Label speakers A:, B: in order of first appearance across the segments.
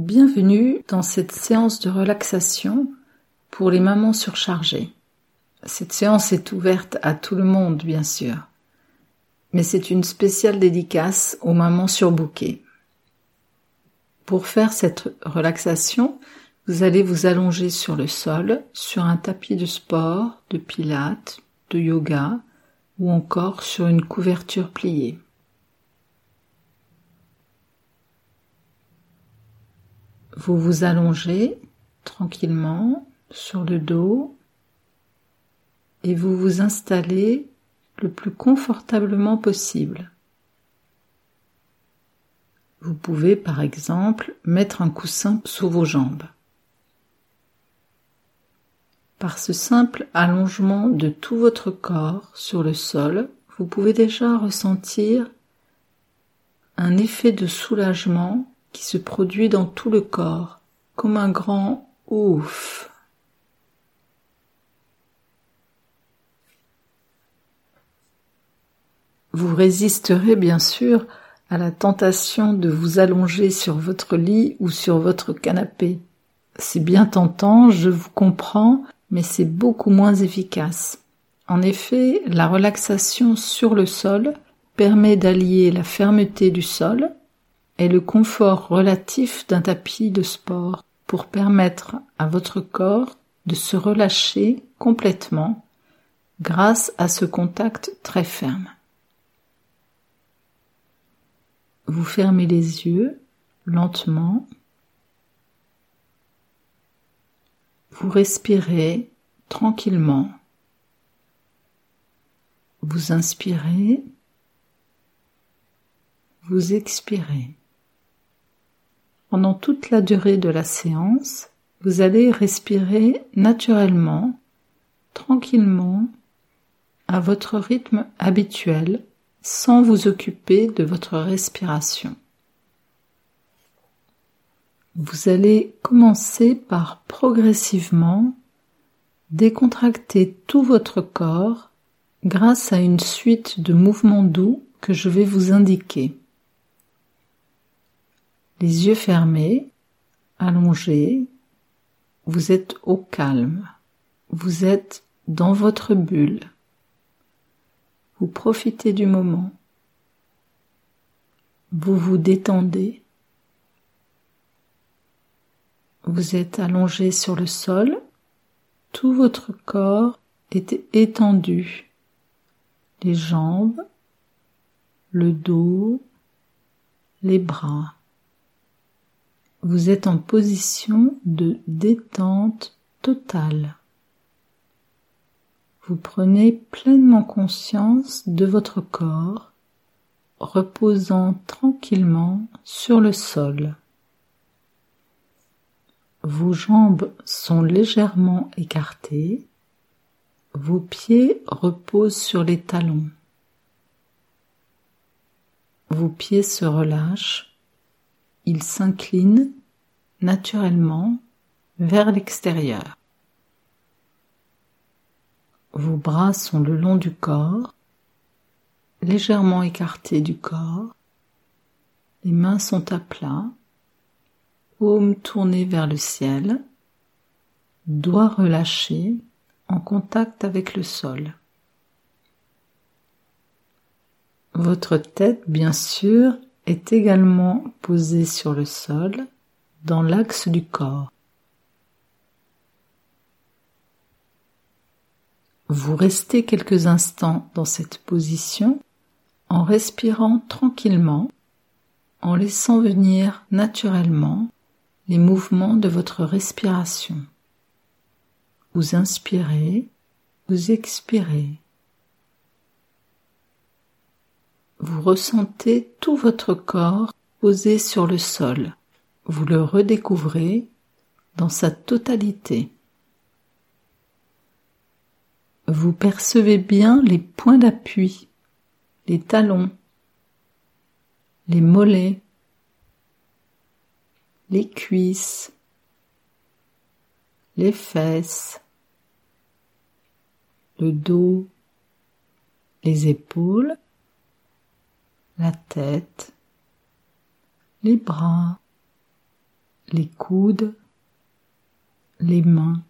A: Bienvenue dans cette séance de relaxation pour les mamans surchargées. Cette séance est ouverte à tout le monde, bien sûr, mais c'est une spéciale dédicace aux mamans surbookées. Pour faire cette relaxation, vous allez vous allonger sur le sol, sur un tapis de sport, de pilates, de yoga ou encore sur une couverture pliée. Vous vous allongez tranquillement sur le dos et vous vous installez le plus confortablement possible. Vous pouvez par exemple mettre un coussin sous vos jambes. Par ce simple allongement de tout votre corps sur le sol, vous pouvez déjà ressentir un effet de soulagement qui se produit dans tout le corps, comme un grand ouf. Vous résisterez bien sûr à la tentation de vous allonger sur votre lit ou sur votre canapé. C'est bien tentant, je vous comprends, mais c'est beaucoup moins efficace. En effet, la relaxation sur le sol permet d'allier la fermeté du sol et le confort relatif d'un tapis de sport pour permettre à votre corps de se relâcher complètement grâce à ce contact très ferme. Vous fermez les yeux lentement. Vous respirez tranquillement. Vous inspirez. Vous expirez. Pendant toute la durée de la séance, vous allez respirer naturellement, tranquillement, à votre rythme habituel sans vous occuper de votre respiration. Vous allez commencer par progressivement décontracter tout votre corps grâce à une suite de mouvements doux que je vais vous indiquer. Les yeux fermés, allongés, vous êtes au calme, vous êtes dans votre bulle. Vous profitez du moment. Vous vous détendez. Vous êtes allongé sur le sol. Tout votre corps est étendu. Les jambes, le dos, les bras. Vous êtes en position de détente totale vous prenez pleinement conscience de votre corps reposant tranquillement sur le sol. Vos jambes sont légèrement écartées, vos pieds reposent sur les talons. Vos pieds se relâchent, ils s'inclinent naturellement vers l'extérieur. Vos bras sont le long du corps, légèrement écartés du corps. Les mains sont à plat, paumes tournées vers le ciel, doigts relâchés en contact avec le sol. Votre tête, bien sûr, est également posée sur le sol dans l'axe du corps. Vous restez quelques instants dans cette position en respirant tranquillement, en laissant venir naturellement les mouvements de votre respiration. Vous inspirez, vous expirez. Vous ressentez tout votre corps posé sur le sol. Vous le redécouvrez dans sa totalité. Vous percevez bien les points d'appui, les talons, les mollets, les cuisses, les fesses, le dos, les épaules, la tête, les bras, les coudes, les mains.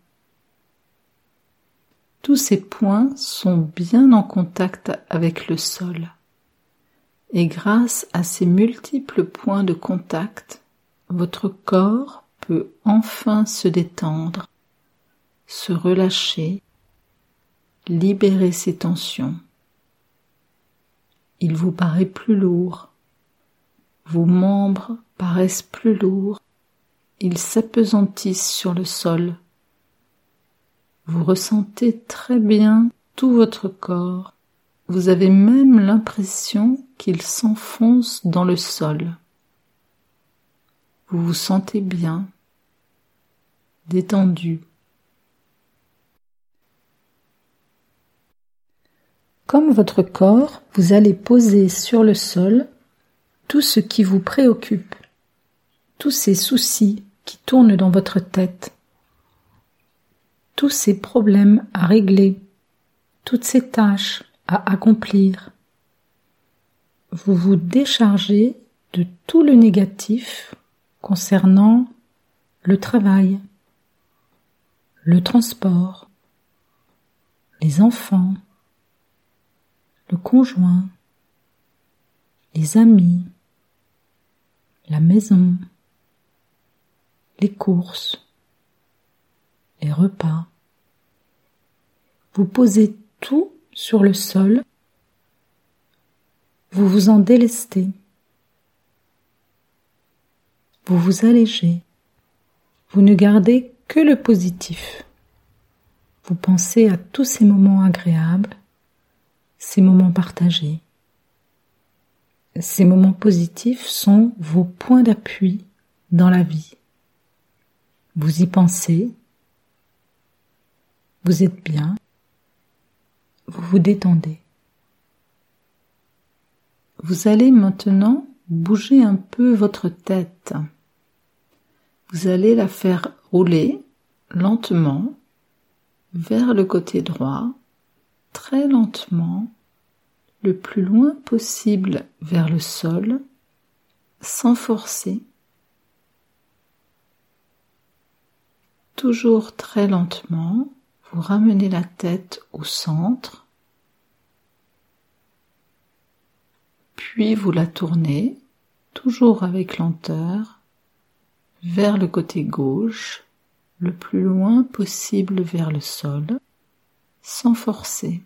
A: Tous ces points sont bien en contact avec le sol. Et grâce à ces multiples points de contact, votre corps peut enfin se détendre, se relâcher, libérer ses tensions. Il vous paraît plus lourd, vos membres paraissent plus lourds, ils s'apesantissent sur le sol. Vous ressentez très bien tout votre corps, vous avez même l'impression qu'il s'enfonce dans le sol. Vous vous sentez bien, détendu. Comme votre corps, vous allez poser sur le sol tout ce qui vous préoccupe, tous ces soucis qui tournent dans votre tête, tous ces problèmes à régler, toutes ces tâches à accomplir. Vous vous déchargez de tout le négatif concernant le travail, le transport, les enfants, le conjoint, les amis, la maison, les courses, les repas. Vous posez tout sur le sol, vous vous en délestez, vous vous allégez, vous ne gardez que le positif. Vous pensez à tous ces moments agréables, moments partagés. Ces moments positifs sont vos points d'appui dans la vie. Vous y pensez, vous êtes bien, vous vous détendez. Vous allez maintenant bouger un peu votre tête. Vous allez la faire rouler lentement vers le côté droit, très lentement, le plus loin possible vers le sol, sans forcer. Toujours très lentement, vous ramenez la tête au centre, puis vous la tournez, toujours avec lenteur, vers le côté gauche, le plus loin possible vers le sol, sans forcer.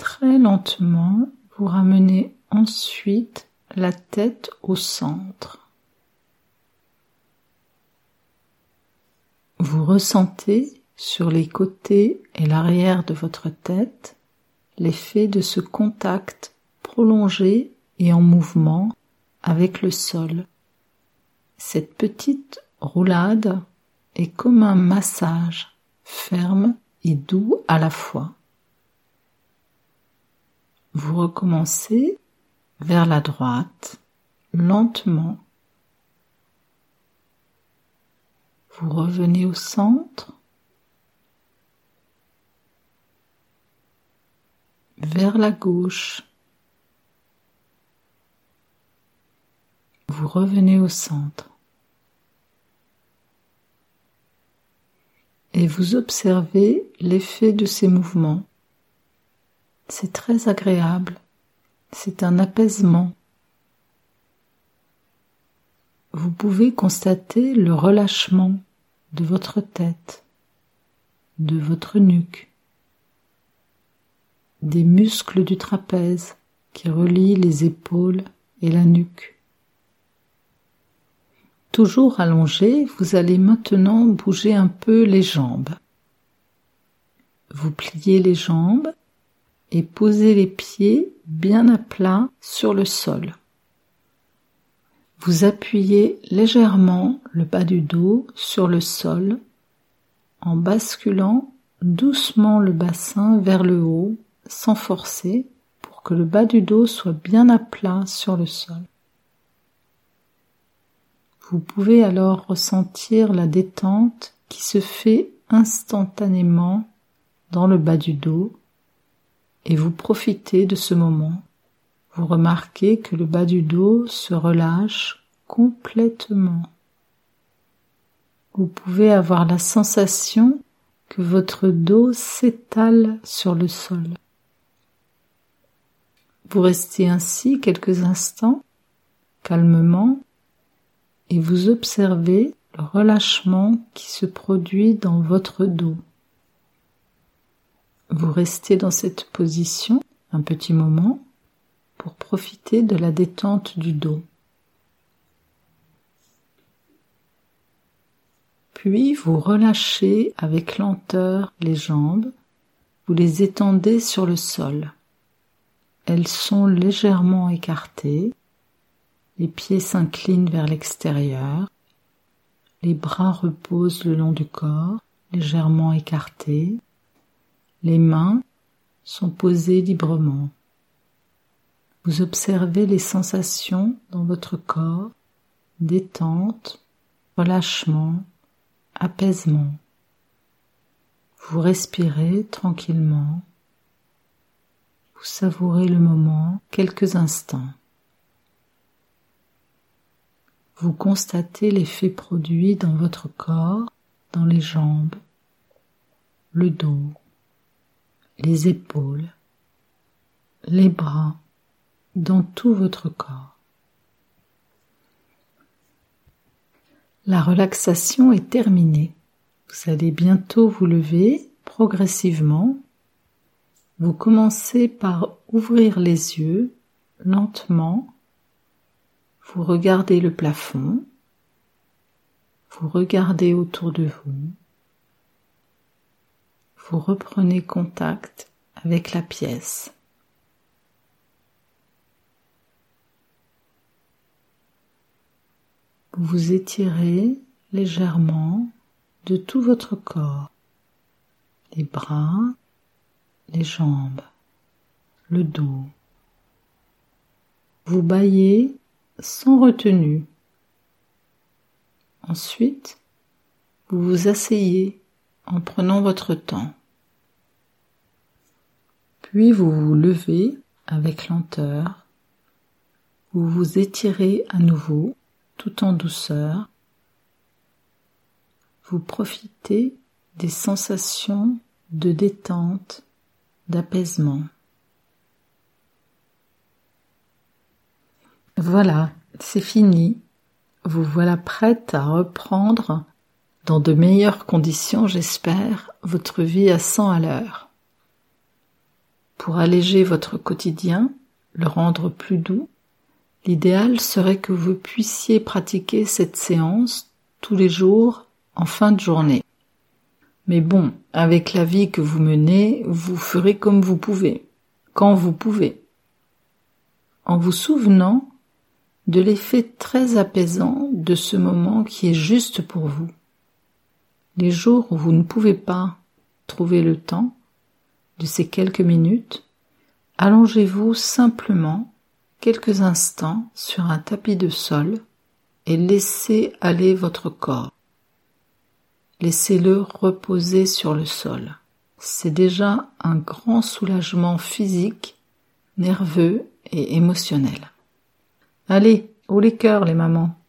A: Très lentement, vous ramenez ensuite la tête au centre. Vous ressentez sur les côtés et l'arrière de votre tête l'effet de ce contact prolongé et en mouvement avec le sol. Cette petite roulade est comme un massage ferme et doux à la fois. Vous recommencez vers la droite, lentement Vous revenez au centre, vers la gauche. Vous revenez au centre. Et vous observez l'effet de ces mouvements. C'est très agréable. C'est un apaisement. Vous pouvez constater le relâchement de votre tête, de votre nuque, des muscles du trapèze qui relient les épaules et la nuque. Toujours allongé, vous allez maintenant bouger un peu les jambes. Vous pliez les jambes et posez les pieds bien à plat sur le sol. Vous appuyez légèrement le bas du dos sur le sol en basculant doucement le bassin vers le haut sans forcer pour que le bas du dos soit bien à plat sur le sol. Vous pouvez alors ressentir la détente qui se fait instantanément dans le bas du dos et vous profitez de ce moment vous remarquez que le bas du dos se relâche complètement. Vous pouvez avoir la sensation que votre dos s'étale sur le sol. Vous restez ainsi quelques instants, calmement, et vous observez le relâchement qui se produit dans votre dos. Vous restez dans cette position un petit moment pour profiter de la détente du dos. Puis vous relâchez avec lenteur les jambes, vous les étendez sur le sol. Elles sont légèrement écartées, les pieds s'inclinent vers l'extérieur, les bras reposent le long du corps, légèrement écartés, les mains sont posées librement. Vous observez les sensations dans votre corps, détente, relâchement, apaisement. Vous respirez tranquillement. Vous savourez le moment quelques instants. Vous constatez l'effet produit dans votre corps, dans les jambes, le dos, les épaules, les bras, dans tout votre corps. La relaxation est terminée. Vous allez bientôt vous lever progressivement. Vous commencez par ouvrir les yeux lentement. Vous regardez le plafond. Vous regardez autour de vous. Vous reprenez contact avec la pièce. Vous vous étirez légèrement de tout votre corps, les bras, les jambes, le dos. Vous baillez sans retenue. Ensuite, vous vous asseyez en prenant votre temps. Puis vous vous levez avec lenteur. Vous vous étirez à nouveau tout en douceur. Vous profitez des sensations de détente, d'apaisement. Voilà, c'est fini. Vous voilà prête à reprendre, dans de meilleures conditions j'espère, votre vie à 100 à l'heure. Pour alléger votre quotidien, le rendre plus doux, L'idéal serait que vous puissiez pratiquer cette séance tous les jours en fin de journée. Mais bon, avec la vie que vous menez, vous ferez comme vous pouvez, quand vous pouvez, en vous souvenant de l'effet très apaisant de ce moment qui est juste pour vous. Les jours où vous ne pouvez pas trouver le temps de ces quelques minutes, allongez-vous simplement quelques instants sur un tapis de sol et laissez aller votre corps. Laissez-le reposer sur le sol. C'est déjà un grand soulagement physique, nerveux et émotionnel. Allez, haut les cœurs les mamans.